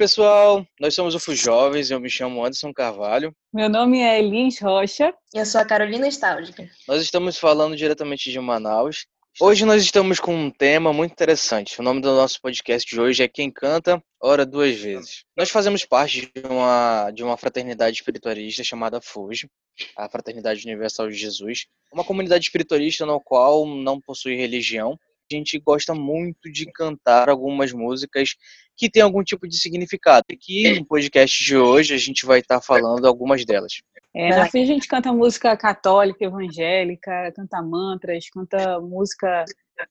pessoal, nós somos o FU Jovens, eu me chamo Anderson Carvalho. Meu nome é Elis Rocha. Eu sou a Carolina Stálgica. Nós estamos falando diretamente de Manaus. Hoje nós estamos com um tema muito interessante. O nome do nosso podcast de hoje é Quem Canta, Ora Duas Vezes. Nós fazemos parte de uma, de uma fraternidade espiritualista chamada FUJ, a Fraternidade Universal de Jesus. Uma comunidade espiritualista na qual não possui religião, a gente gosta muito de cantar algumas músicas que têm algum tipo de significado. E que no podcast de hoje a gente vai estar falando algumas delas. É, na fim a gente canta música católica, evangélica, canta mantras, canta música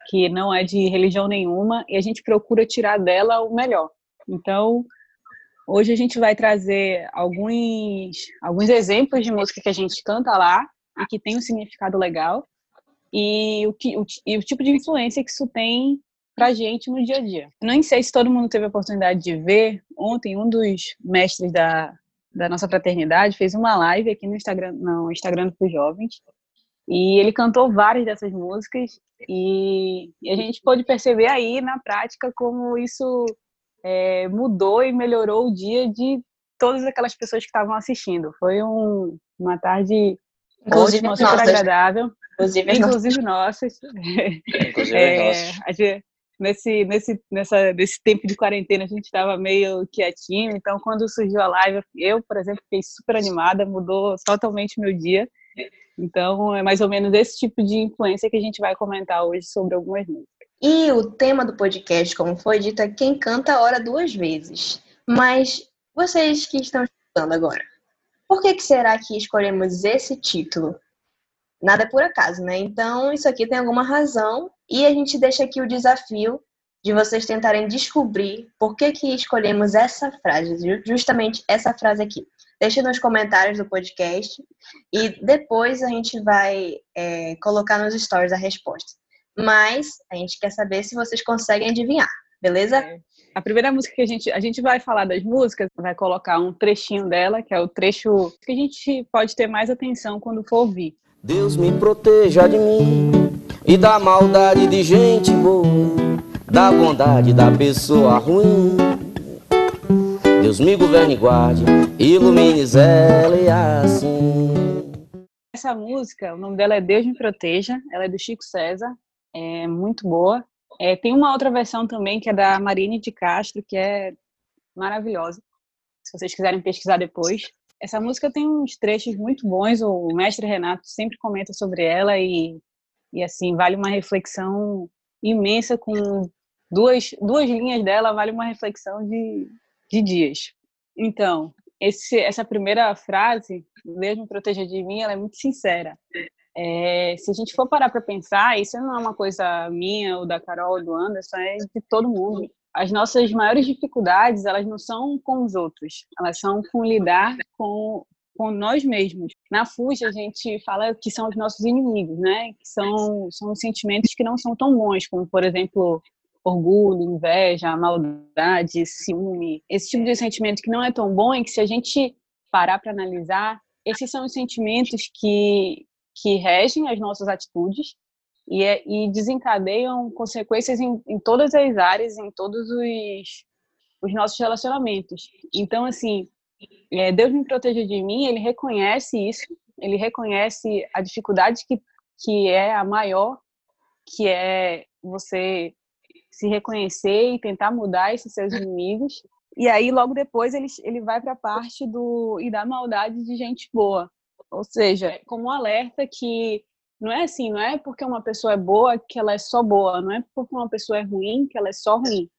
que não é de religião nenhuma e a gente procura tirar dela o melhor. Então, hoje a gente vai trazer alguns, alguns exemplos de música que a gente canta lá e que tem um significado legal e o, que, o, e o tipo de influência que isso tem pra gente no dia a dia. Não sei se todo mundo teve a oportunidade de ver, ontem um dos mestres da, da nossa fraternidade fez uma live aqui no Instagram, no Instagram dos jovens, e ele cantou várias dessas músicas e, e a gente pôde perceber aí na prática como isso é, mudou e melhorou o dia de todas aquelas pessoas que estavam assistindo. Foi um, uma tarde Inclusive ótima, super agradável. Inclusive, inclusive nossas. Inclusive é, nossas. Nesse, nesse, nessa, nesse tempo de quarentena a gente estava meio quietinho, então quando surgiu a live, eu, por exemplo, fiquei super animada, mudou totalmente meu dia. Então é mais ou menos esse tipo de influência que a gente vai comentar hoje sobre algumas músicas. E o tema do podcast, como foi dito, é quem canta a hora duas vezes. Mas vocês que estão escutando agora, por que, que será que escolhemos esse título? Nada é por acaso, né? Então, isso aqui tem alguma razão e a gente deixa aqui o desafio de vocês tentarem descobrir por que que escolhemos essa frase, justamente essa frase aqui. Deixa nos comentários do podcast e depois a gente vai é, colocar nos stories a resposta. Mas a gente quer saber se vocês conseguem adivinhar, beleza? É. A primeira música que a gente a gente vai falar das músicas, vai colocar um trechinho dela, que é o trecho que a gente pode ter mais atenção quando for ouvir. Deus me proteja de mim e da maldade de gente boa, da bondade da pessoa ruim. Deus me governe e guarde, ilumine e assim. Essa música, o nome dela é Deus me proteja, ela é do Chico César, é muito boa. É, tem uma outra versão também que é da Marine de Castro, que é maravilhosa. Se vocês quiserem pesquisar depois. Essa música tem uns trechos muito bons, o mestre Renato sempre comenta sobre ela e, e assim, vale uma reflexão imensa com duas, duas linhas dela, vale uma reflexão de, de dias. Então, esse, essa primeira frase, Deus me proteja de mim, ela é muito sincera. É, se a gente for parar para pensar, isso não é uma coisa minha ou da Carol ou do Anderson, é de todo mundo as nossas maiores dificuldades, elas não são com os outros, elas são com lidar com, com nós mesmos. Na Fuja, a gente fala que são os nossos inimigos, né? Que são, são os sentimentos que não são tão bons, como, por exemplo, orgulho, inveja, maldade, ciúme. Esse tipo de sentimento que não é tão bom e que, se a gente parar para analisar, esses são os sentimentos que, que regem as nossas atitudes e, é, e desencadeiam consequências em, em, todas as áreas, em todos os, os nossos relacionamentos. Então, assim, é, Deus me proteja de mim, ele reconhece isso, ele reconhece a dificuldade que, que é a maior, que é você se reconhecer e tentar mudar esses seus inimigos. E aí, logo depois, ele, ele vai para a parte do e da maldade de gente boa. Ou seja, como um alerta que não é assim, não é porque uma pessoa é boa que ela é só boa, não é porque uma pessoa é ruim que ela é só ruim.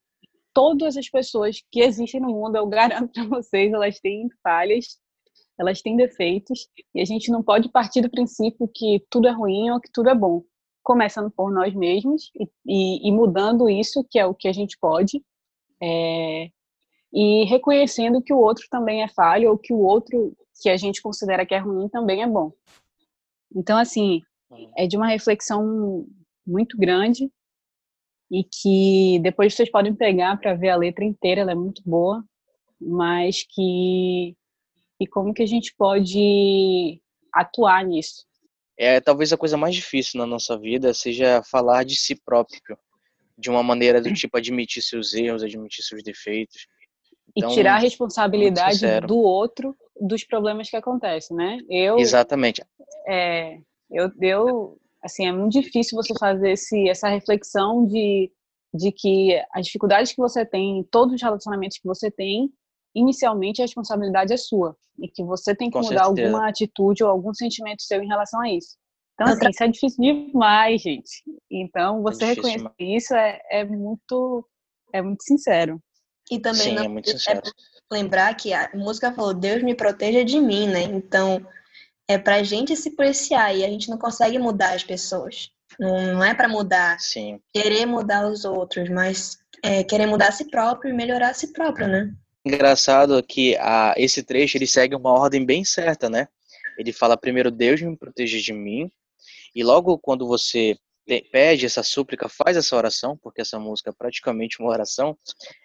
Todas as pessoas que existem no mundo, eu garanto para vocês, elas têm falhas, elas têm defeitos, e a gente não pode partir do princípio que tudo é ruim ou que tudo é bom. Começando por nós mesmos e, e, e mudando isso, que é o que a gente pode, é, e reconhecendo que o outro também é falho ou que o outro que a gente considera que é ruim também é bom. Então, assim, é de uma reflexão muito grande e que depois vocês podem pegar para ver a letra inteira, ela é muito boa, mas que e como que a gente pode atuar nisso? É, talvez a coisa mais difícil na nossa vida seja falar de si próprio, de uma maneira do tipo admitir seus erros, admitir seus defeitos, Então, e tirar a responsabilidade do outro dos problemas que acontecem, né? Eu, Exatamente. é, eu, eu, assim, é muito difícil você fazer esse, essa reflexão de, de que as dificuldades que você tem, todos os relacionamentos que você tem, inicialmente a responsabilidade é sua e que você tem que Com mudar certeza. alguma atitude ou algum sentimento seu em relação a isso. Então, assim, isso é difícil demais, gente. Então, você difícil reconhecer isso é, é muito é muito sincero. E também Sim, não é muito é lembrar que a música falou Deus me proteja de mim, né? Então é pra gente se policiar e a gente não consegue mudar as pessoas. Não, não é pra mudar, Sim. querer mudar os outros, mas é, querer mudar a si próprio e melhorar a si próprio, né? Engraçado que a, esse trecho ele segue uma ordem bem certa, né? Ele fala primeiro Deus me proteja de mim e logo quando você pe- pede essa súplica, faz essa oração, porque essa música é praticamente uma oração,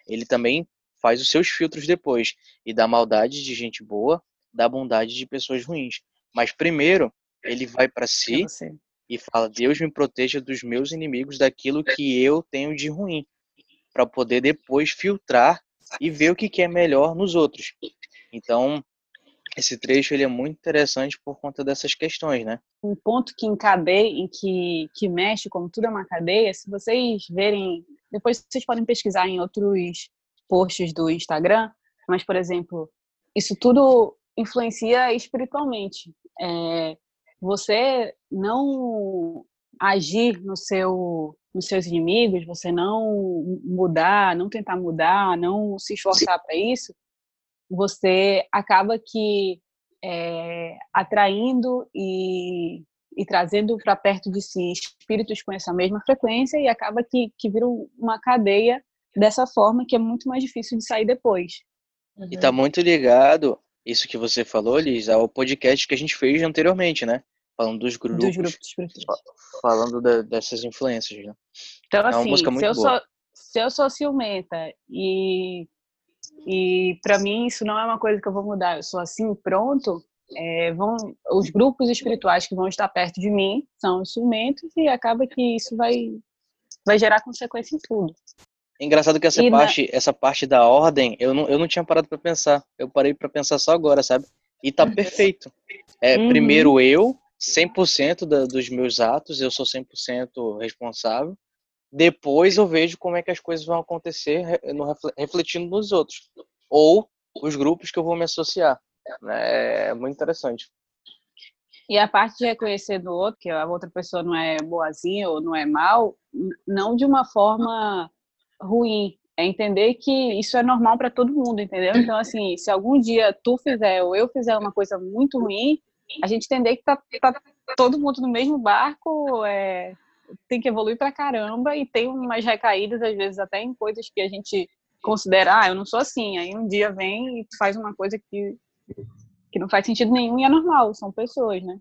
ele também faz os seus filtros depois e da maldade de gente boa, da bondade de pessoas ruins. Mas primeiro ele vai para si e fala: Deus me proteja dos meus inimigos, daquilo que eu tenho de ruim, para poder depois filtrar e ver o que é melhor nos outros. Então, esse trecho ele é muito interessante por conta dessas questões, né? um ponto que encadeia, em que, que mexe, como tudo é uma cadeia, se vocês verem, depois vocês podem pesquisar em outros posts do Instagram, mas, por exemplo, isso tudo influencia espiritualmente. É, você não agir no seu, nos seus inimigos, você não mudar, não tentar mudar, não se esforçar para isso, você acaba que é, atraindo e, e trazendo para perto de si espíritos com essa mesma frequência e acaba que, que vira uma cadeia dessa forma que é muito mais difícil de sair depois. E tá muito ligado, isso que você falou, Liz, ao podcast que a gente fez anteriormente, né? Falando dos grupos, Dos grupos espirituais. falando da- dessas influências, né? Então, É uma assim, música se eu, boa. sou, se eu sou ciumenta e, e para mim isso não é uma coisa que eu vou mudar, eu sou assim, pronto, é, vão, os grupos espirituais que vão estar perto de mim são os ciumentos e acaba que isso vai, vai gerar consequência em tudo. Engraçado que essa E na- parte, essa parte da ordem, eu não, eu não tinha parado pra pensar. Eu parei pra pensar só agora, sabe? E tá perfeito. É, Uhum. primeiro eu, 100% da, dos meus atos, eu sou 100% responsável. Depois eu vejo como é que as coisas vão acontecer no refle- refletindo nos outros. Ou os grupos que eu vou me associar. né? É muito interessante. E a parte de reconhecer do outro, que a outra pessoa não é boazinha ou não é mal, não de uma forma ruim. É entender que isso é normal para todo mundo, entendeu? Então, assim, se algum dia tu fizer ou eu fizer uma coisa muito ruim, a gente entender que tá, tá todo mundo no mesmo barco, é, tem que evoluir pra caramba e tem umas recaídas, às vezes, até em coisas que a gente considera, ah, eu não sou assim. Aí um dia vem e tu faz uma coisa que, que não faz sentido nenhum e é normal, são pessoas, né?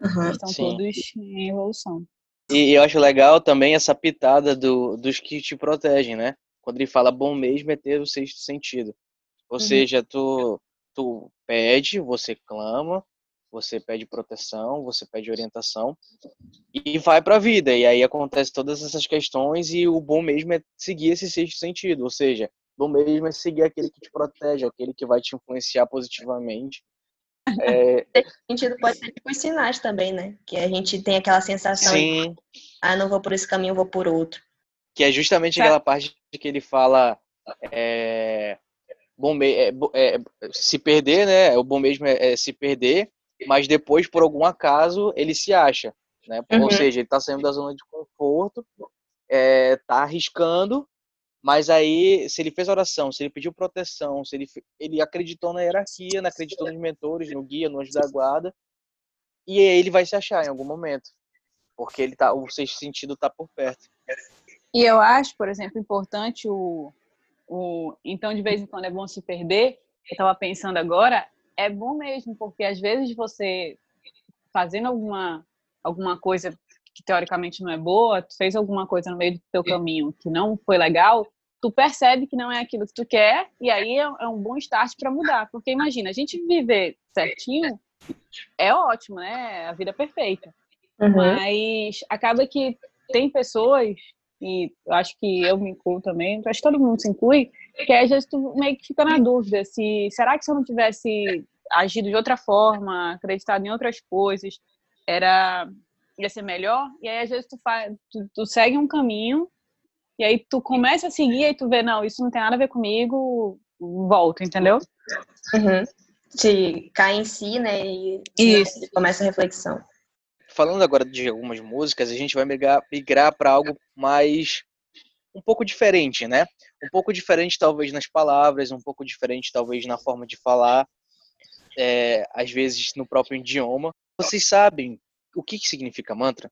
Uhum. Estão Sim. todos em evolução. E eu acho legal também essa pitada do, dos que te protegem, né? Quando ele fala bom mesmo é ter o sexto sentido. Ou Uhum. seja, tu, tu pede, você clama, você pede proteção, você pede orientação e vai pra vida. E aí acontece todas essas questões e o bom mesmo é seguir esse sexto sentido. Ou seja, bom mesmo é seguir aquele que te protege, aquele que vai te influenciar positivamente. É, sentido pode ser tipo os sinais também, né? Que a gente tem aquela sensação de, sim, ah, não vou por esse caminho, vou por outro. que é justamente Tá. aquela parte que ele fala é, bom é, é, se perder, né? O bom mesmo é, é se perder, mas depois, por algum acaso, ele se acha, né? Ou Uhum. seja, ele tá saindo da zona de conforto, é, tá arriscando, mas aí, se ele fez oração, se ele pediu proteção, se ele, ele acreditou na hierarquia, né, acreditou nos mentores, no guia, no anjo da guarda, e aí ele vai se achar em algum momento, porque ele tá, o sexto sentido tá por perto. E eu acho, por exemplo, importante o, o. Então, de vez em quando é bom se perder. Eu estava pensando agora, é bom mesmo, porque às vezes você fazendo alguma, alguma coisa que teoricamente não é boa, tu fez alguma coisa no meio do teu caminho que não foi legal, tu percebe que não é aquilo que tu quer, e aí é, é um bom start para mudar. Porque imagina, a gente viver certinho é ótimo, né? A vida é perfeita. Uhum. Mas acaba que tem pessoas, e eu acho que eu me incluo também, acho que todo mundo se inclui, que às vezes tu meio que fica na dúvida se será que se eu não tivesse agido de outra forma, acreditado em outras coisas, era ia ser melhor? E aí às vezes tu, faz, tu, tu segue um caminho e aí tu começa a seguir e tu vê, não, isso não tem nada a ver comigo, volto, entendeu? Uhum. Te cai em si, né? E isso. Começa a reflexão. Falando agora de algumas músicas, a gente vai migrar, migrar para algo mais um pouco diferente, né? Um pouco diferente talvez nas palavras, um pouco diferente talvez na forma de falar, é, às vezes no próprio idioma. Vocês sabem o que, que significa mantra?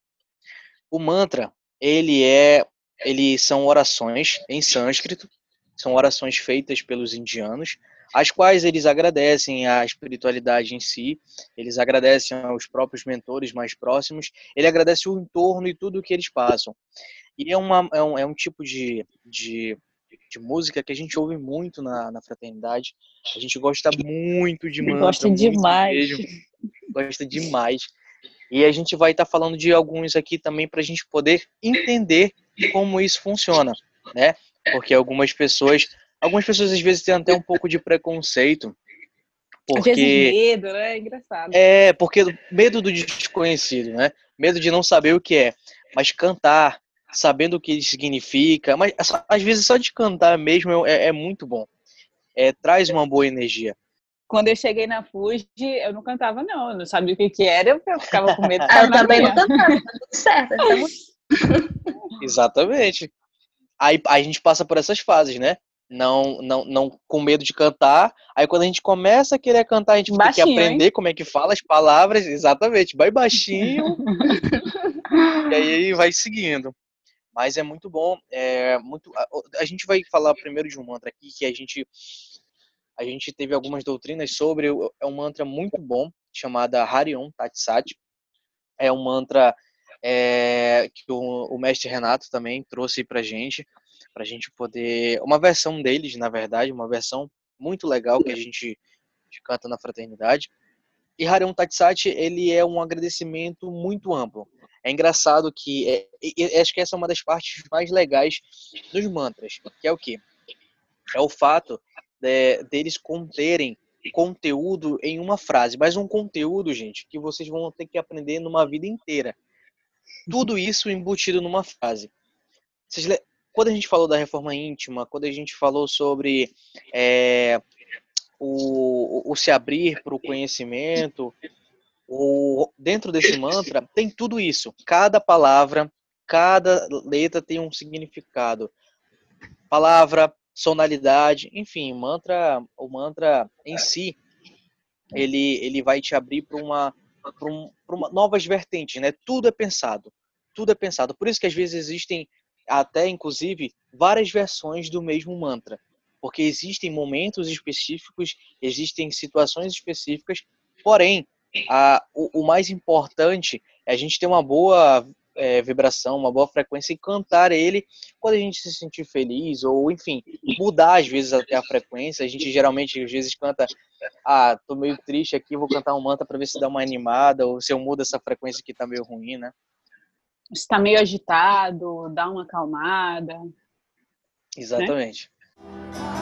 O mantra ele é eles são orações em sânscrito, são orações feitas pelos indianos, as quais eles agradecem à espiritualidade em si, eles agradecem aos próprios mentores mais próximos, ele agradece o entorno e tudo o que eles passam. E é, uma, é, um, é um tipo de, de, de música que a gente ouve muito na, na fraternidade, a gente gosta muito de mantra. Gosta demais. Mesmo, gosta demais. E a gente vai estar tá falando de alguns aqui também para a gente poder entender como isso funciona, né? Porque algumas pessoas, algumas pessoas às vezes têm até um pouco de preconceito. Porque, às vezes medo, né? É engraçado. É, porque medo do desconhecido, né? Medo de não saber o que é. Mas cantar, sabendo o que significa, mas às vezes só de cantar mesmo é, é muito bom. É, traz uma boa energia. Quando eu cheguei na Fuji, eu não cantava, não. Eu não sabia o que, que era, eu ficava com medo. ah, eu também não cantava, tá tudo certo. Tá Exatamente. Aí, aí a gente passa por essas fases, né? Não, não, não com medo de cantar. Aí quando a gente começa a querer cantar, a gente baixinho, tem que aprender hein? como é que fala as palavras. Exatamente, vai baixinho. e aí vai seguindo. Mas é muito bom. É muito. A, a gente vai falar primeiro de um mantra aqui que a gente a gente teve algumas doutrinas sobre. É um mantra muito bom, chamada Harion Tatsat. É um mantra é, que o, o, mestre Renato também trouxe para gente, para a gente poder. Uma versão deles, na verdade, uma versão muito legal que a gente canta na fraternidade. E Harion Tatsat, ele é um agradecimento muito amplo. É engraçado que, é, acho que essa é uma das partes mais legais dos mantras, que é o que? É o fato é, deles conterem conteúdo em uma frase, mas um conteúdo, gente, que vocês vão ter que aprender numa vida inteira. Uhum. Tudo isso embutido numa frase. Vocês, quando a gente falou da reforma íntima, quando a gente falou sobre é, o, o se abrir para o conhecimento, o, dentro desse mantra tem tudo isso. Cada palavra, cada letra tem um significado. Palavra, sonalidade, enfim, mantra, o mantra em si, ele, ele vai te abrir para uma, um, uma novas vertentes, né? Tudo é pensado, tudo é pensado. Por isso que às vezes existem até inclusive várias versões do mesmo mantra, porque existem momentos específicos, existem situações específicas. Porém, a, o, o mais importante é a gente ter uma boa é, vibração, uma boa frequência e cantar ele quando a gente se sentir feliz ou, enfim, mudar às vezes até a frequência. A gente geralmente às vezes canta, ah, tô meio triste aqui, vou cantar um mantra para ver se dá uma animada ou se eu mudo essa frequência que tá meio ruim, né? Está meio agitado, dá uma acalmada. Né? Exatamente. Né?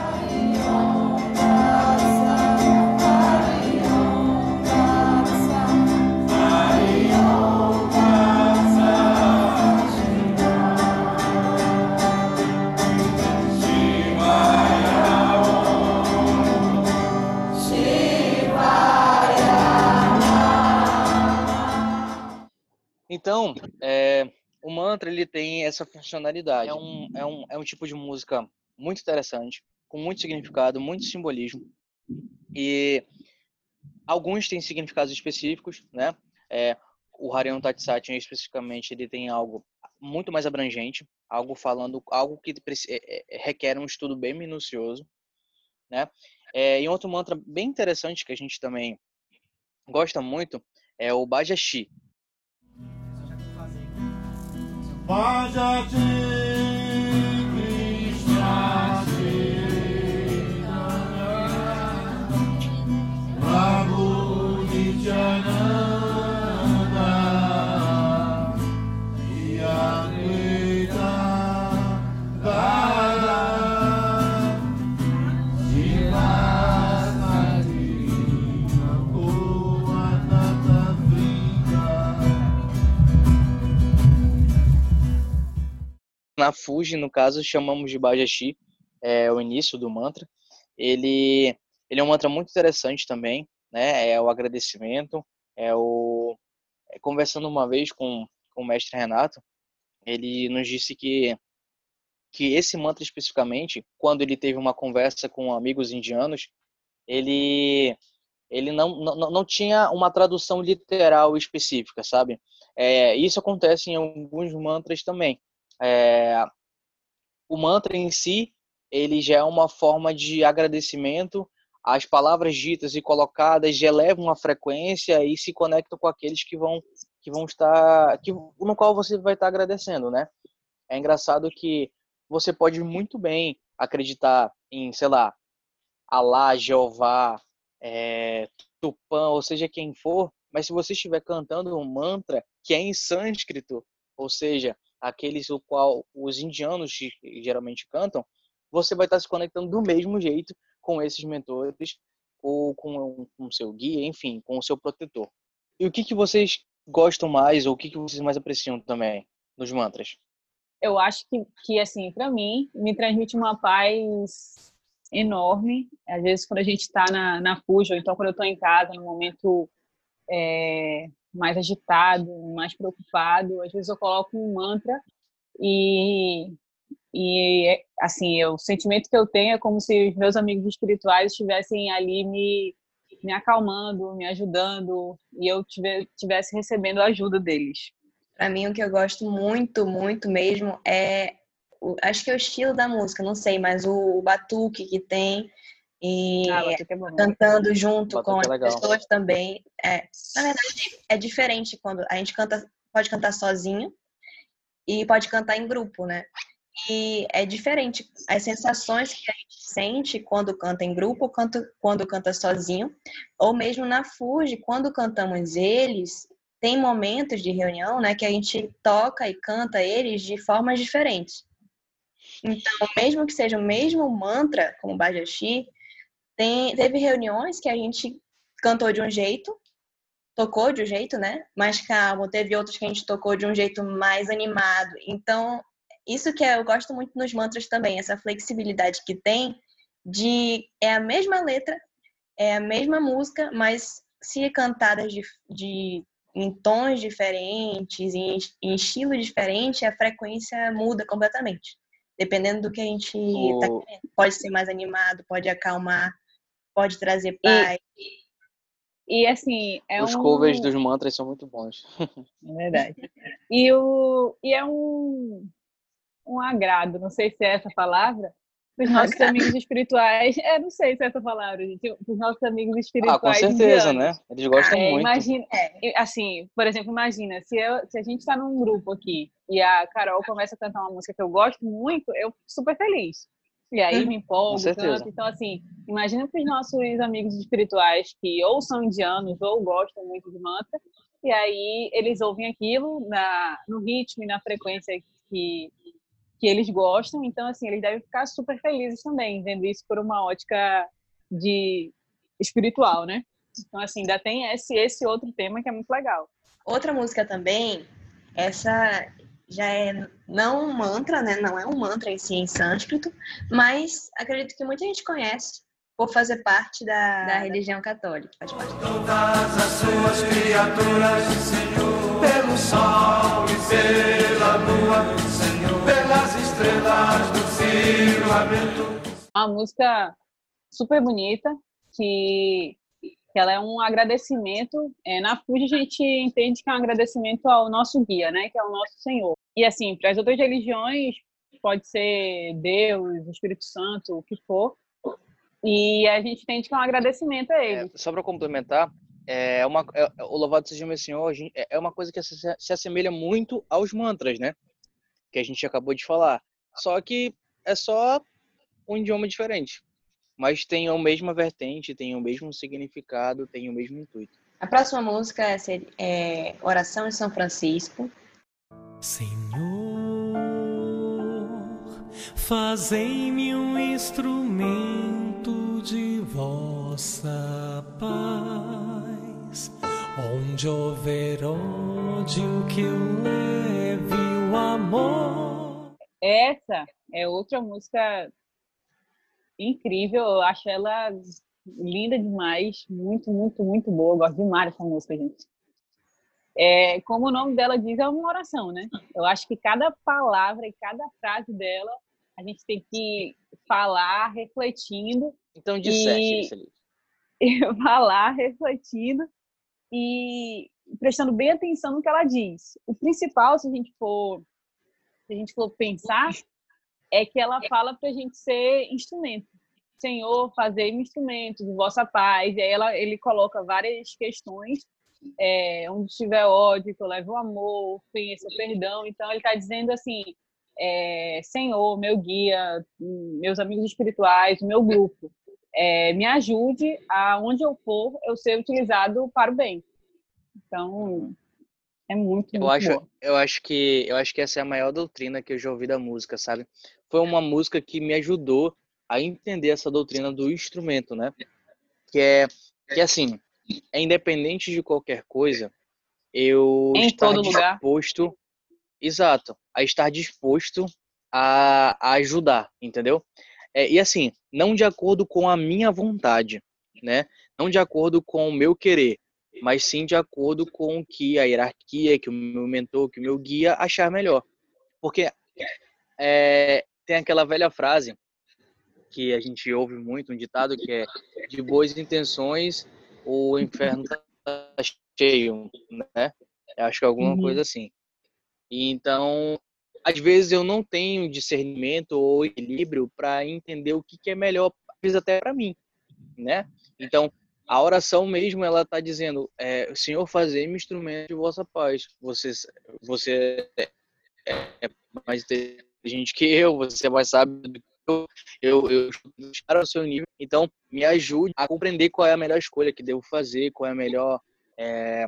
essa funcionalidade. É um, é um, é um tipo de música muito interessante, com muito uhum. significado, muito simbolismo. E alguns têm significados específicos, né? É, o Harion Tatsatyan especificamente ele tem algo muito mais abrangente, algo falando algo que é, é, é, requer um estudo bem minucioso, né? É, e outro mantra bem interessante que a gente também gosta muito é o Bajashi, Boże, Krishna. Fuji, no caso, chamamos de Bajashi, é o início do mantra. Ele, ele é um mantra muito interessante também, né? É o agradecimento, é o... É, conversando uma vez com, com o mestre Renato, ele nos disse que que esse mantra especificamente, quando ele teve uma conversa com amigos indianos, ele ele não, não, não tinha uma tradução literal específica, sabe? É, isso acontece em alguns mantras também. É, o mantra em si, ele já é uma forma de agradecimento. As palavras ditas e colocadas já elevam a frequência e se conectam com aqueles que vão que vão estar que no qual você vai estar agradecendo, né? É engraçado que você pode muito bem acreditar em, sei lá, Alá, Jeová, é, Tupã, ou seja, quem for, mas se você estiver cantando um mantra que é em sânscrito, ou seja, aqueles o qual os indianos geralmente cantam, você vai estar se conectando do mesmo jeito com esses mentores ou com o seu guia, enfim, com o seu protetor. E o que, que vocês gostam mais ou o que, que vocês mais apreciam também nos mantras? eu acho que, que assim, para mim, me transmite uma paz enorme. Às vezes, quando a gente está na, na fuja, ou então quando eu estou em casa, no momento é, mais agitado, mais preocupado, às vezes eu coloco um mantra e, e assim, o sentimento que eu tenho é como se os meus amigos espirituais estivessem ali me, me acalmando, me ajudando, e eu tivesse recebendo a ajuda deles. Para mim, o que eu gosto muito, muito mesmo é. Acho que é o estilo da música, não sei, mas o batuque que tem. E ah, é cantando junto com é as pessoas também. É, na verdade, é diferente quando a gente canta, pode cantar sozinho e pode cantar em grupo, né? E é diferente as sensações que a gente sente quando canta em grupo, quando, quando canta sozinho, ou mesmo na Fuji, quando cantamos eles, tem momentos de reunião, né, que a gente toca e canta eles de formas diferentes. Então, mesmo que seja o mesmo mantra, como Bajashi, tem, teve reuniões que a gente cantou de um jeito, tocou de um jeito, né, mais calmo, teve outros que a gente tocou de um jeito mais animado. Então, isso que eu gosto muito nos mantras também, essa flexibilidade que tem de é a mesma letra, é a mesma música, mas se cantadas de, de em tons diferentes, em, em estilo diferente, a frequência muda completamente. Dependendo do que a gente o... tá querendo. Pode ser mais animado, pode acalmar, pode trazer paz. E, e assim, é Os um... covers dos mantras são muito bons. É verdade. E, o, e é um, um agrado, não sei se é essa palavra, para os nossos amigos espirituais. É, não sei se é essa palavra, gente. Para os nossos amigos espirituais. Ah, com certeza, né? Eles gostam é, muito. Imagina, é, assim, por exemplo, imagina, se, eu, se a gente está num grupo aqui e a Carol começa a cantar uma música que eu gosto muito, eu fico super feliz. E aí me empolgo, canto. Então, assim, imagina para os nossos amigos espirituais que ou são indianos ou gostam muito de mantra, e aí eles ouvem aquilo na, no ritmo e na frequência que que eles gostam, então assim, eles devem ficar super felizes também, vendo isso por uma ótica de espiritual, né? Então assim, ainda tem esse esse outro tema que é muito legal. Outra música também, essa já é não um mantra, né? Não é um mantra em si em sânscrito, mas acredito que muita gente conhece por fazer parte da, da religião católica. Faz parte. Todas as suas criaturas, Senhor, pelo sol e pela lua, pelas estrelas do firmamento. Uma música super bonita que que ela é um agradecimento. É, na Fuji a gente entende que é um agradecimento ao nosso guia, né, que é o nosso Senhor. E assim, para as outras religiões pode ser Deus, Espírito Santo, o que for. E a gente entende que é um agradecimento a ele. É, só para complementar, é uma, é, o Louvado seja meu Senhor é, é uma coisa que se, se assemelha muito aos mantras, né? que a gente acabou de falar. Só que é só um idioma diferente. Mas tem a mesma vertente, tem o mesmo significado, tem o mesmo intuito. A próxima música é, é Oração em São Francisco. Senhor, fazei-me um instrumento de vossa paz. Onde houver ódio que eu leve o amor. essa é outra música incrível. Eu acho ela linda demais, muito, muito, muito boa. Eu gosto demais dessa música, gente. É, como o nome dela diz, é uma oração, né? Eu acho que cada palavra e cada frase dela a gente tem que falar refletindo. Então, disserte, e, falar refletindo e prestando bem atenção no que ela diz. O principal, se a gente for, se a gente for pensar, é que ela fala para a gente ser instrumento. Senhor, fazer instrumento de vossa paz. E aí ela, ele coloca várias questões. É, onde tiver ódio, que eu levo o amor, conheça o perdão. Então, ele está dizendo assim: é, Senhor, meu guia, meus amigos espirituais, meu grupo, é, me ajude aonde eu for eu ser utilizado para o bem. Então, é muito, eu muito acho, boa. eu acho que eu acho que essa é a maior doutrina que eu já ouvi da música, sabe? Foi uma música que me ajudou a entender essa doutrina do instrumento, né? Que é que assim, é independente de qualquer coisa, eu em estar todo disposto, lugar. exato, a estar disposto a, a ajudar, entendeu? É, e assim, não de acordo com a minha vontade, né? Não de acordo com o meu querer, mas sim de acordo com o que a hierarquia, que o meu mentor, que o meu guia achar melhor. Porque é, tem aquela velha frase que a gente ouve muito, um ditado que é de boas intenções o inferno tá cheio, né? Eu acho que é alguma Uhum. coisa assim. Então, às vezes eu não tenho discernimento ou equilíbrio para entender o que, que é melhor, às vezes até para mim, né? Então, a oração mesmo, ela está dizendo, é, Senhor, fazei-me instrumento de vossa paz. Você, você é mais inteligente que eu, você é mais sábio do que eu, eu, eu estou ao seu nível. Então, me ajude a compreender qual é a melhor escolha que devo fazer, qual é a melhor, é,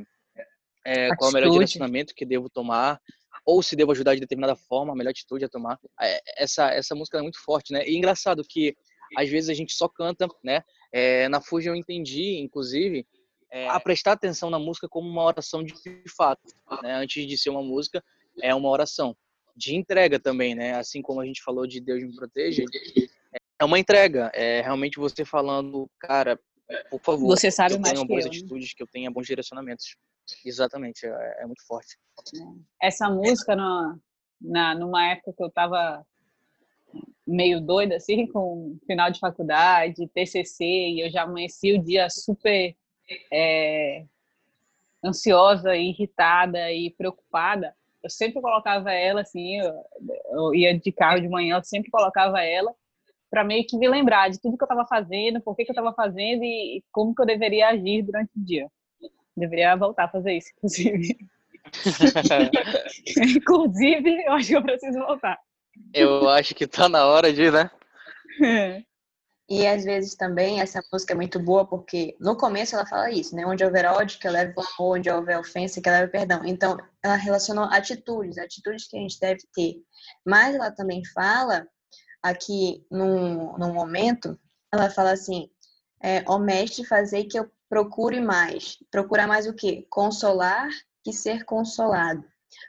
é, qual é o melhor direcionamento que devo tomar, ou se devo ajudar de determinada forma, a melhor atitude a tomar. É, Essa, essa música é muito forte, né? E engraçado que às vezes a gente só canta, né? É, na Fuji eu entendi, inclusive, é, a prestar atenção na música como uma oração de fato, né? Antes de ser uma música, é uma oração de entrega também, né? Assim como a gente falou de Deus me proteja, é uma entrega, é realmente você falando, cara, por favor, Você que sabe eu mais tenha que boas eu, né? atitudes, que eu tenha bons direcionamentos. Exatamente, é, é muito forte. Essa música, na, na, numa época que eu estava meio doida, assim, com final de faculdade, TCC, e eu já amanheci o dia super é, ansiosa, irritada e preocupada, eu sempre colocava ela, assim, eu, eu ia de carro de manhã, eu sempre colocava ela para meio que me lembrar de tudo que eu estava fazendo, por que, que eu estava fazendo e, e como que eu deveria agir durante o dia. Deveria voltar a fazer isso, inclusive. inclusive, eu acho que eu preciso voltar. Eu acho que tá na hora de, né? E às vezes também essa música é muito boa porque no começo ela fala isso, né? Onde houver ódio, que leve amor, onde houver ofensa, que leve perdão. Então, ela relacionou atitudes, atitudes que a gente deve ter. Mas ela também fala, aqui num, num momento, ela fala assim: é, ó mestre, fazer que eu procure mais. Procurar mais o quê? Consolar que ser consolado.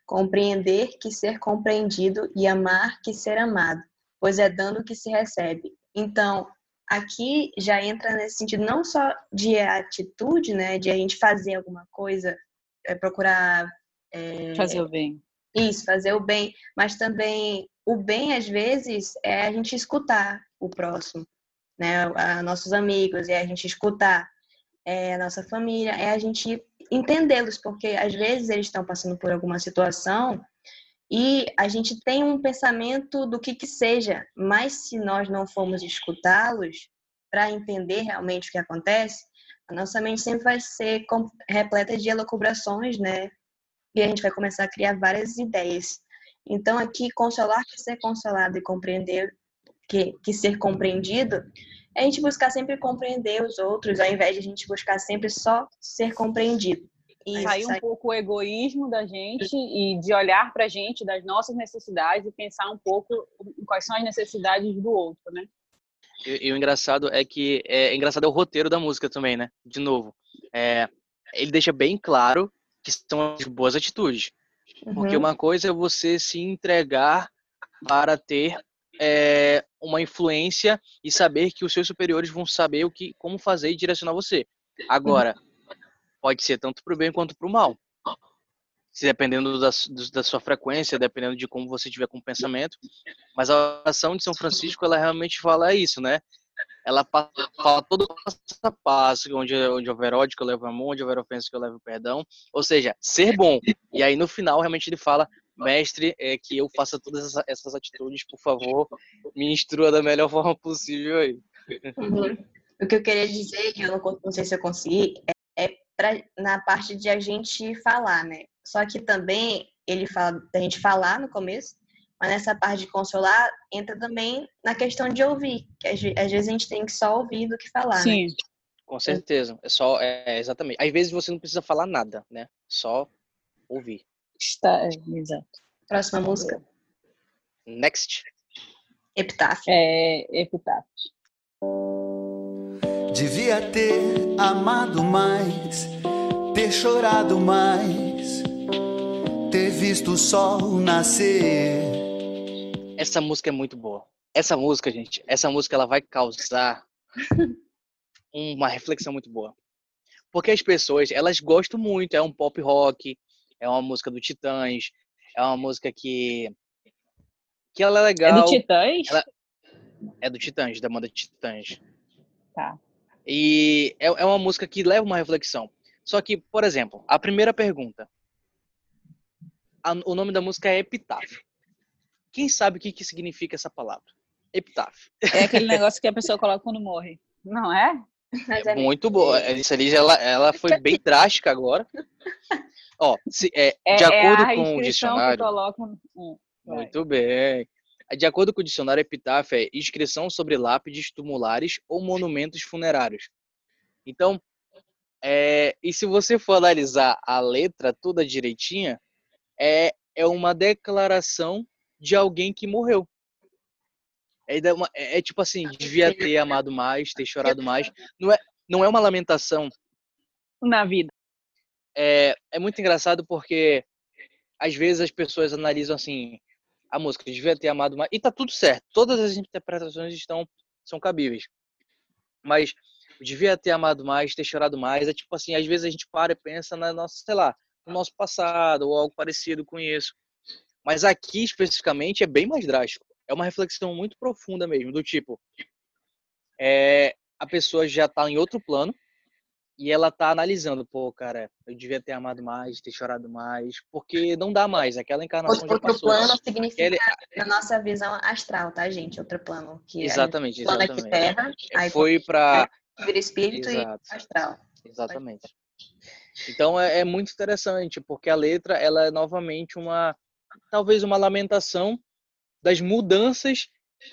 Compreender que ser compreendido e amar que ser amado. Pois é dando que se recebe. Então, aqui já entra nesse sentido não só de atitude, né, de a gente fazer alguma coisa, é, procurar é, Fazer o bem. isso, fazer o bem, mas também o bem às vezes é a gente escutar o próximo, né, a nossos amigos, é a gente escutar é, a nossa família, é a gente entendê-los, porque às vezes eles estão passando por alguma situação e a gente tem um pensamento do que que seja, mas se nós não formos escutá-los para entender realmente o que acontece, a nossa mente sempre vai ser repleta de elucubrações, né? E a gente vai começar a criar várias ideias. Então, aqui, consolar que ser consolado e compreender que, que ser compreendido é a gente buscar sempre compreender os outros, ao invés de a gente buscar sempre só ser compreendido. E sair um pouco o egoísmo da gente e de olhar para a gente, das nossas necessidades e pensar um pouco quais são as necessidades do outro, né? E, e o engraçado é que é engraçado é o roteiro da música também, né? De novo, é, ele deixa bem claro que são as boas atitudes. Porque Uhum. uma coisa é você se entregar para ter é, uma influência e saber que os seus superiores vão saber o que, como fazer e direcionar você. Agora, pode ser tanto para o bem quanto para o mal. Se dependendo da, da sua frequência, dependendo de como você tiver com o pensamento. Mas a oração de São Francisco, ela realmente fala isso, né? Ela fala todo passo a passo, onde, onde houver ódio que eu levo amor, onde houver ofensa que eu levo perdão. Ou seja, ser bom. E aí no final realmente ele fala mestre, é que eu faça todas essas atitudes, por favor, me instrua da melhor forma possível aí. Uhum. O que eu queria dizer, que eu não, não sei se eu consegui, é, é pra, na parte de a gente falar, né? Só que também ele fala da gente falar no começo, mas nessa parte de consolar entra também na questão de ouvir, que às, às vezes a gente tem que só ouvir do que falar, né? Sim. Né? Com certeza. É só, é, exatamente. Às vezes você não precisa falar nada, né? Só ouvir. Está, exato. Próxima música. Next. Epitáfio. É, epitáfio. Devia ter amado mais, ter chorado mais, ter visto o sol nascer. Essa música é muito boa. Essa música, gente, essa música ela vai causar uma reflexão muito boa. Porque as pessoas, elas gostam muito, é um pop rock, é uma música do Titãs, é uma música que que ela é legal. É do Titãs? Ela... É do Titãs, da banda Titãs. Tá. E é, é uma música que leva uma reflexão. Só que, por exemplo, a primeira pergunta. A, o nome da música é Epitáfio. Quem sabe o que, que significa essa palavra? Epitáfio. É aquele negócio que a pessoa coloca quando morre. Não é? É muito boa. Isso ali, ela, ela foi bem drástica agora. Ó, se, é, é, de é acordo é com o dicionário. Hum, muito bem. De acordo com o dicionário, epitáfio é inscrição sobre lápides tumulares ou monumentos funerários. Então, é, e se você for analisar a letra toda direitinha, é, é uma declaração de alguém que morreu. É, é, é, tipo assim, devia ter amado mais, ter chorado mais. Não é, não é uma lamentação. Na vida. É, é muito engraçado porque às vezes as pessoas analisam assim a música devia ter amado mais e tá tudo certo. Todas as interpretações estão são cabíveis. Mas devia ter amado mais ter chorado mais é tipo assim às vezes a gente para e pensa na nossa sei lá no nosso passado ou algo parecido com isso. Mas aqui especificamente é bem mais drástico é uma reflexão muito profunda mesmo do tipo é, a pessoa já está em outro plano e ela tá analisando, pô, cara, eu devia ter amado mais, ter chorado mais, porque não dá mais, aquela encarnação outro, já passou. Outro plano significa, ele... na nossa visão astral, tá, gente? Outro plano. Que exatamente, é exatamente. Plano terra, aí foi para Vira espírito Exato. e astral. Exatamente. Então é, é muito interessante, porque a letra, ela é novamente uma, talvez uma lamentação das mudanças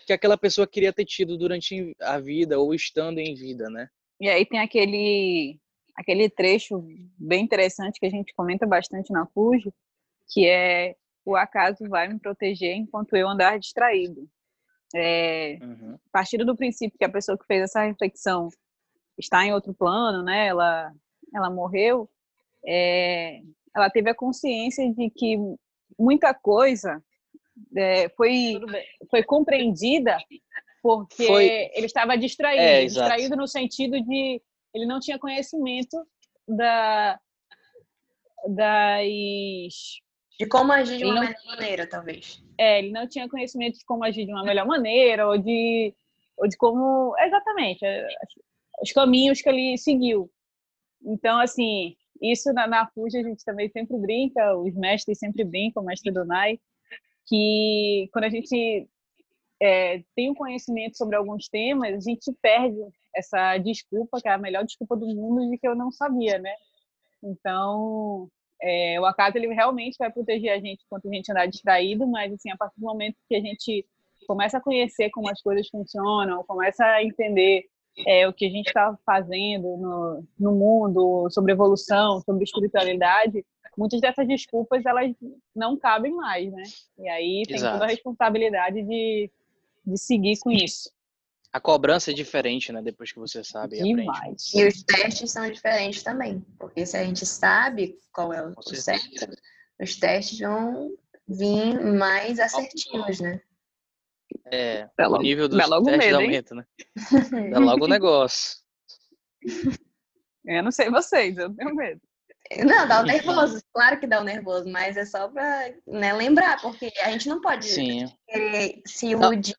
que aquela pessoa queria ter tido durante a vida ou estando em vida, né? E aí tem aquele aquele trecho bem interessante que a gente comenta bastante na Fuji, que é o acaso vai me proteger enquanto eu andar distraído. É, uhum. Partindo do princípio que a pessoa que fez essa reflexão está em outro plano, né? Ela, ela morreu. É, ela teve a consciência de que muita coisa é, foi, foi compreendida porque Foi... ele estava distraído, é, distraído no sentido de ele não tinha conhecimento da das de como agir de uma não... melhor maneira, talvez. É, ele não tinha conhecimento de como agir de uma melhor maneira ou de ou de como exatamente os caminhos que ele seguiu. Então, assim, isso na, na Fuji a gente também sempre brinca, os mestres sempre brincam, o mestre Donai, que quando a gente é, tem um conhecimento sobre alguns temas, a gente perde essa desculpa, que é a melhor desculpa do mundo, de que eu não sabia, né? Então, é, o acaso ele realmente vai proteger a gente enquanto a gente andar distraído, mas assim, a partir do momento que a gente começa a conhecer como as coisas funcionam, começa a entender é, o que a gente está fazendo no, no mundo, sobre evolução, sobre espiritualidade, muitas dessas desculpas elas não cabem mais, né? E aí tem Exato. toda a responsabilidade de de seguir com isso. A cobrança é diferente, né? Depois que você sabe Demais. E, e os testes são diferentes também. Porque se a gente sabe qual é o certo, os testes vão vir mais assertivos, né? É, Dá o logo- nível dos dá logo testes medo, hein? aumenta, né? Dá logo o negócio. Eu não sei vocês, eu tenho medo. Não, dá o nervoso, claro que dá o nervoso, mas é só pra né, lembrar, porque a gente não pode Sim. se iludir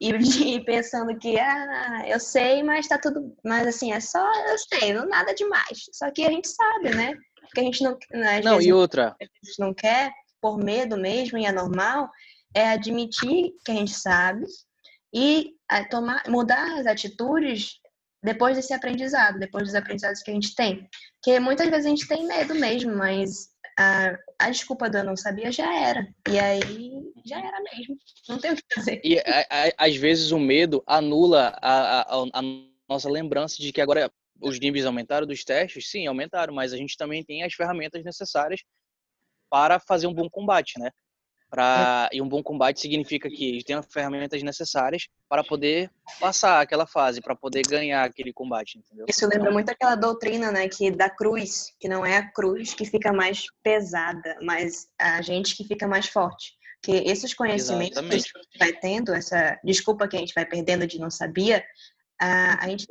e pensando que, ah, eu sei, mas tá tudo. Mas assim, é só eu sei, não nada demais. Só que a gente sabe, né? Porque a gente não. né, Não, e outra, a gente não quer, por medo mesmo, e é normal, é admitir que a gente sabe e tomar, mudar as atitudes depois desse aprendizado, depois dos aprendizados que a gente tem. Porque muitas vezes a gente tem medo mesmo, mas a, a desculpa do eu não sabia já era. E aí já era mesmo. Não tem o que fazer. E a- a- às vezes o medo anula a, a- nossa lembrança de que agora os níveis aumentaram dos testes, sim, aumentaram, mas a gente também tem as ferramentas necessárias para fazer um bom combate, né? Pra, E um bom combate significa que tem as ferramentas necessárias para poder passar aquela fase, para poder ganhar aquele combate, entendeu? Isso lembra muito aquela doutrina, né, que da cruz, que não é a cruz que fica mais pesada, mas a gente que fica mais forte. Porque esses conhecimentos Exatamente. que a gente vai tendo, essa desculpa que a gente vai perdendo de não sabia, a, a gente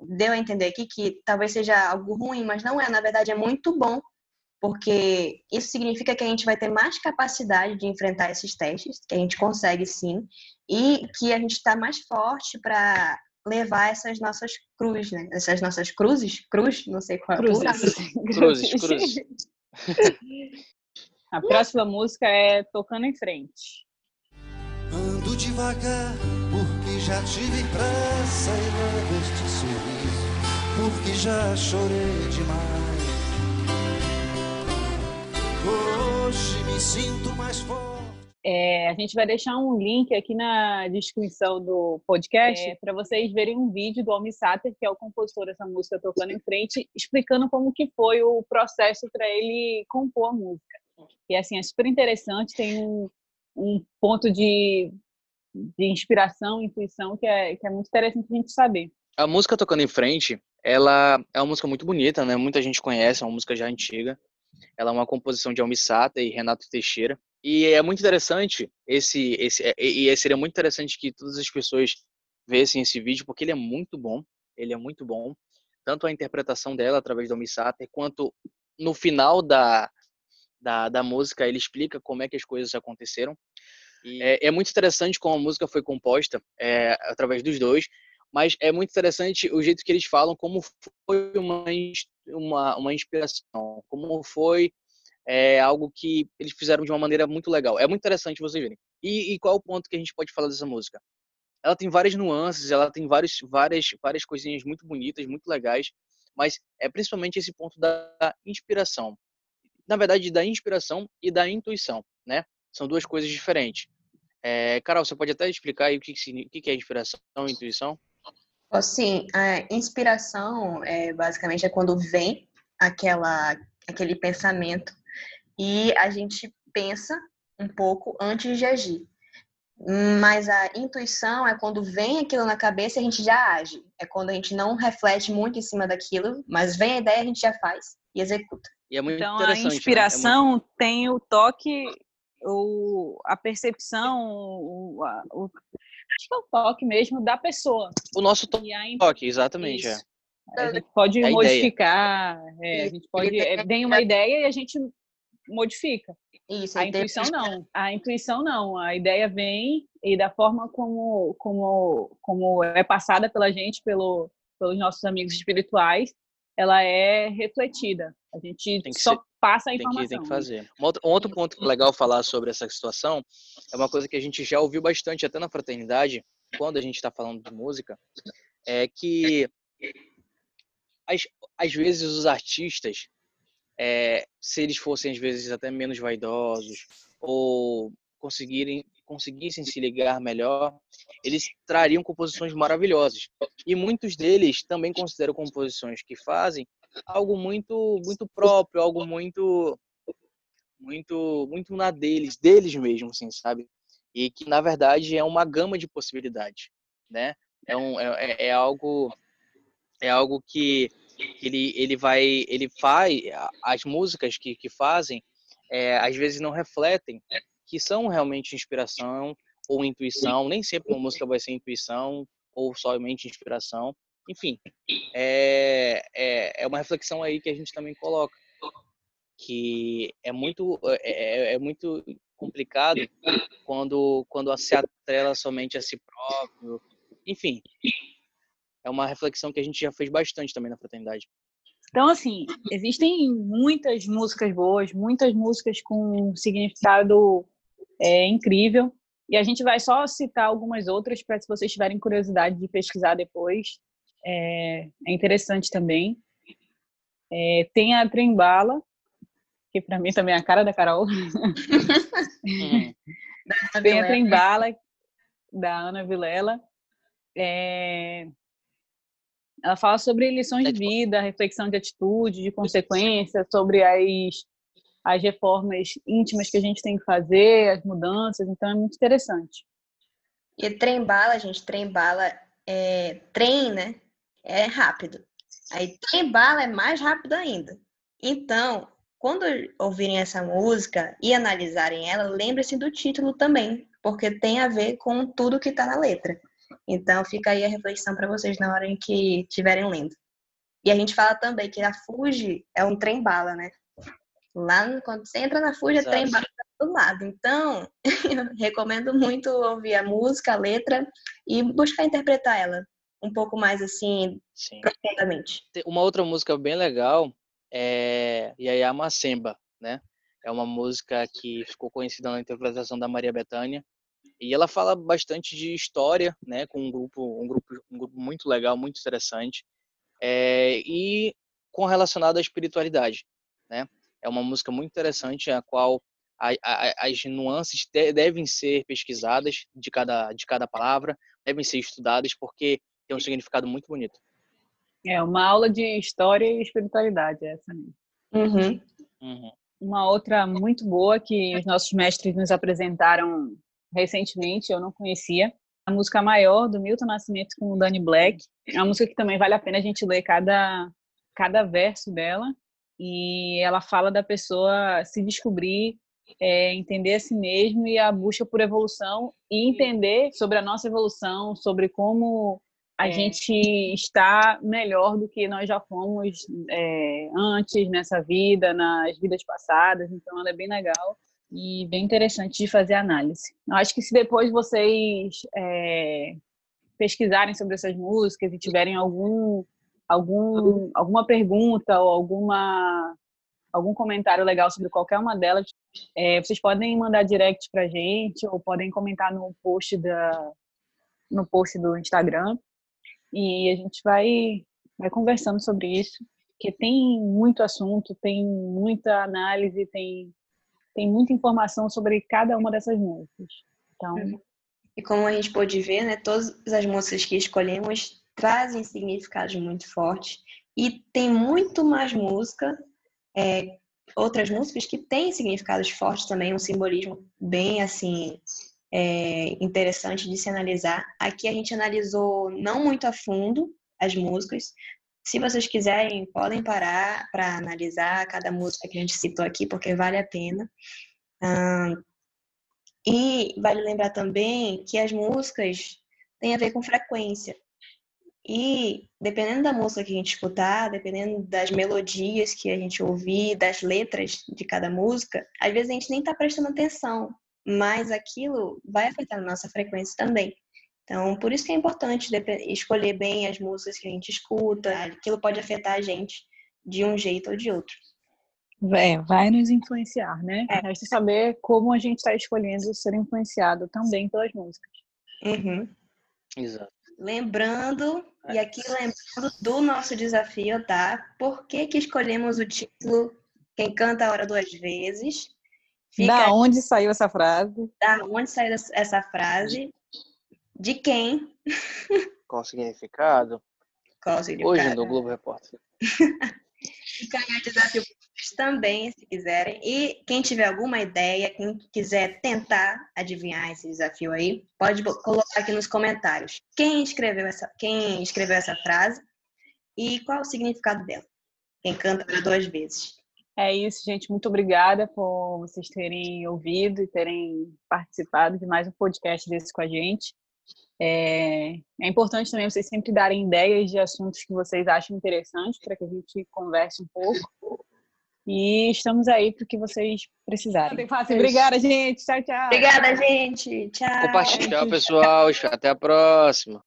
deu a entender aqui que talvez seja algo ruim, mas não é. Na verdade, é muito bom, porque isso significa que a gente vai ter mais capacidade de enfrentar esses testes, que a gente consegue sim, e que a gente está mais forte para levar essas nossas cruzes, né? Essas nossas cruzes, cruz, não sei qual é o plural. Cruzes, cruzes. A próxima música é Tocando em Frente. Ando devagar, porque já tive pressa e levo este sorriso, porque já chorei demais. Hoje me sinto mais forte. É, a gente vai deixar um link aqui na descrição do podcast para vocês verem um vídeo do Almi Sater, que é o compositor dessa música Tocando em Frente, explicando como que foi o processo para ele compor a música. E assim, é super interessante, tem um, um ponto de, de inspiração, intuição, que é, que é muito interessante a gente saber. A música Tocando em Frente, ela é uma música muito bonita, né? Muita gente conhece, é uma música já antiga. Ela é uma composição de Almissata e Renato Teixeira. E é muito interessante esse esse e e seria muito interessante que todas as pessoas vissem esse vídeo porque ele é muito bom, ele é muito bom, tanto a interpretação dela através do Almissata quanto no final da, da da música ele explica como é que as coisas aconteceram. E é, é muito interessante como a música foi composta é, através dos dois, mas é muito interessante o jeito que eles falam como foi uma uma, uma inspiração, como foi é, algo que eles fizeram de uma maneira muito legal. É muito interessante vocês verem. E, e qual é o ponto que a gente pode falar dessa música? Ela tem várias nuances, ela tem vários, várias, várias coisinhas muito bonitas, muito legais, mas é principalmente esse ponto da inspiração. Na verdade, da inspiração e da intuição, né? São duas coisas diferentes. É, Carol, você pode até explicar aí o que que é inspiração e intuição? Assim, a inspiração é basicamente é quando vem aquela aquele pensamento e a gente pensa um pouco antes de agir. Mas a intuição é quando vem aquilo na cabeça e a gente já age. É quando a gente não reflete muito em cima daquilo, mas vem a ideia, a gente já faz e executa. E é muito Então, a interessante. né? É muito- inspiração tem o toque, o, a percepção, o, a- o- que é o toque mesmo da pessoa. O nosso a in- toque, exatamente. É. Isso. A gente pode É a modificar, é, a gente pode, tem- é, vem uma ideia e a gente modifica. Isso, A intuição não. A intuição não. A ideia vem e da forma como, como, como é passada pela gente, pelo, pelos nossos amigos espirituais, ela é refletida. A gente só ser- passa a Tem que, informação. tem que fazer. Um outro, um outro ponto legal falar sobre essa situação é uma coisa que a gente já ouviu bastante até na fraternidade, quando a gente está falando de música, é que às, às vezes os artistas, é, se eles fossem às vezes até menos vaidosos ou conseguirem conseguissem se ligar melhor, eles trariam composições maravilhosas. E muitos deles também consideram composições que fazem algo muito muito próprio, algo muito muito muito na deles, deles mesmo, assim, sabe? E que na verdade é uma gama de possibilidades, né? É um é, é- é algo é algo que ele ele vai ele faz as músicas que que fazem é, às vezes não refletem que são realmente inspiração ou intuição. Nem sempre uma música vai ser intuição ou somente inspiração. Enfim, é, é, é uma reflexão aí que a gente também coloca, que é muito, é, é, é muito complicado quando, quando se atrela somente a si próprio. Enfim, é uma reflexão que a gente já fez bastante também na fraternidade. Então, assim, existem muitas músicas boas, muitas músicas com significado é, incrível. E a gente vai só citar algumas outras para se vocês tiverem curiosidade de pesquisar depois. É, é interessante também. É, tem a Trembala, que para mim também é a cara da Carol. Hum. tem a Trembala, da Ana Vilela. É, ela fala sobre lições de vida, reflexão de atitude, de consequência, sobre as, as reformas íntimas que a gente tem que fazer, as mudanças. Então, é muito interessante. E trem bala, gente, trem bala é trem, né? É rápido. Aí trem bala é mais rápido ainda. Então, quando ouvirem essa música e analisarem ela, lembre-se do título também, porque tem a ver com tudo que está na letra. Então fica aí a reflexão para vocês na hora em que estiverem lendo. E a gente fala também que a Fuji é um trem-bala, né? Lá quando você entra na Fuji é trem-bala do lado. Então, eu recomendo muito ouvir a música, a letra e buscar interpretar ela um pouco mais assim, Sim. profundamente. Uma outra música bem legal é Yaya Macemba, né? É uma música que ficou conhecida na interpretação da Maria Bethânia e ela fala bastante de história, né, com um grupo, um grupo, um grupo muito legal, muito interessante, é, e com relacionado à espiritualidade, né? É uma música muito interessante, a qual a, a, as nuances de, devem ser pesquisadas de cada de cada palavra, devem ser estudadas porque tem um significado muito bonito. É uma aula de história e espiritualidade essa mesmo. Uhum. Uhum. Uma outra muito boa que os nossos mestres nos apresentaram recentemente, eu não conhecia. A música maior do Milton Nascimento com o Danny Black. É uma música que também vale a pena a gente ler cada, cada verso dela. E ela fala da pessoa se descobrir, é, entender a si mesmo e a busca por evolução e entender sobre a nossa evolução, sobre como a é. gente está melhor do que nós já fomos é, antes nessa vida, nas vidas passadas. Então, ela é bem legal e bem interessante de fazer análise. Eu acho que se depois vocês é, pesquisarem sobre essas músicas e tiverem algum, algum, alguma pergunta ou alguma, algum comentário legal sobre qualquer uma delas, é, vocês podem mandar direct para gente ou podem comentar no post da no post do Instagram e a gente vai vai conversando sobre isso, porque tem muito assunto, tem muita análise, tem tem muita informação sobre cada uma dessas músicas. Então, uhum. e como a gente pôde ver, né, todas as músicas que escolhemos trazem significados muito fortes e tem muito mais música, é, outras músicas que têm significados fortes também, um simbolismo bem assim é, interessante de se analisar. Aqui a gente analisou não muito a fundo as músicas, se vocês quiserem, podem parar para analisar cada música que a gente citou aqui, porque vale a pena. e vale lembrar também que as músicas têm a ver com frequência. E dependendo da música que a gente escutar, dependendo das melodias que a gente ouvir, das letras de cada música, às vezes a gente nem está prestando atenção, mas aquilo vai afetar a nossa frequência também. Então, por isso que é importante escolher bem as músicas que a gente escuta, aquilo pode afetar a gente de um jeito ou de outro. É, vai nos influenciar, né? É. Resta saber como a gente está escolhendo ser influenciado também pelas músicas. Uhum. Exato. Lembrando, e aqui lembrando do nosso desafio, tá? Por que, que escolhemos o título Quem Canta a Hora Duas Vezes? Fica da onde saiu essa frase? Da onde saiu essa frase? De quem? Qual o significado? Qual o significado? Hoje no Globo Repórter. Fica aí o desafio também, se quiserem. E quem tiver alguma ideia, quem quiser tentar adivinhar esse desafio aí, pode colocar aqui nos comentários. Quem escreveu essa, quem escreveu essa frase e qual o significado dela? Quem canta para duas vezes. É isso, gente. Muito obrigada por vocês terem ouvido e terem participado de mais um podcast desse com a gente. É, é importante também vocês sempre darem ideias de assuntos que vocês acham interessantes para que a gente converse um pouco. E estamos aí para o que vocês precisarem. Obrigada, gente. Tchau, tchau. Obrigada, gente. Tchau. Compartilhar, pessoal. Até a próxima.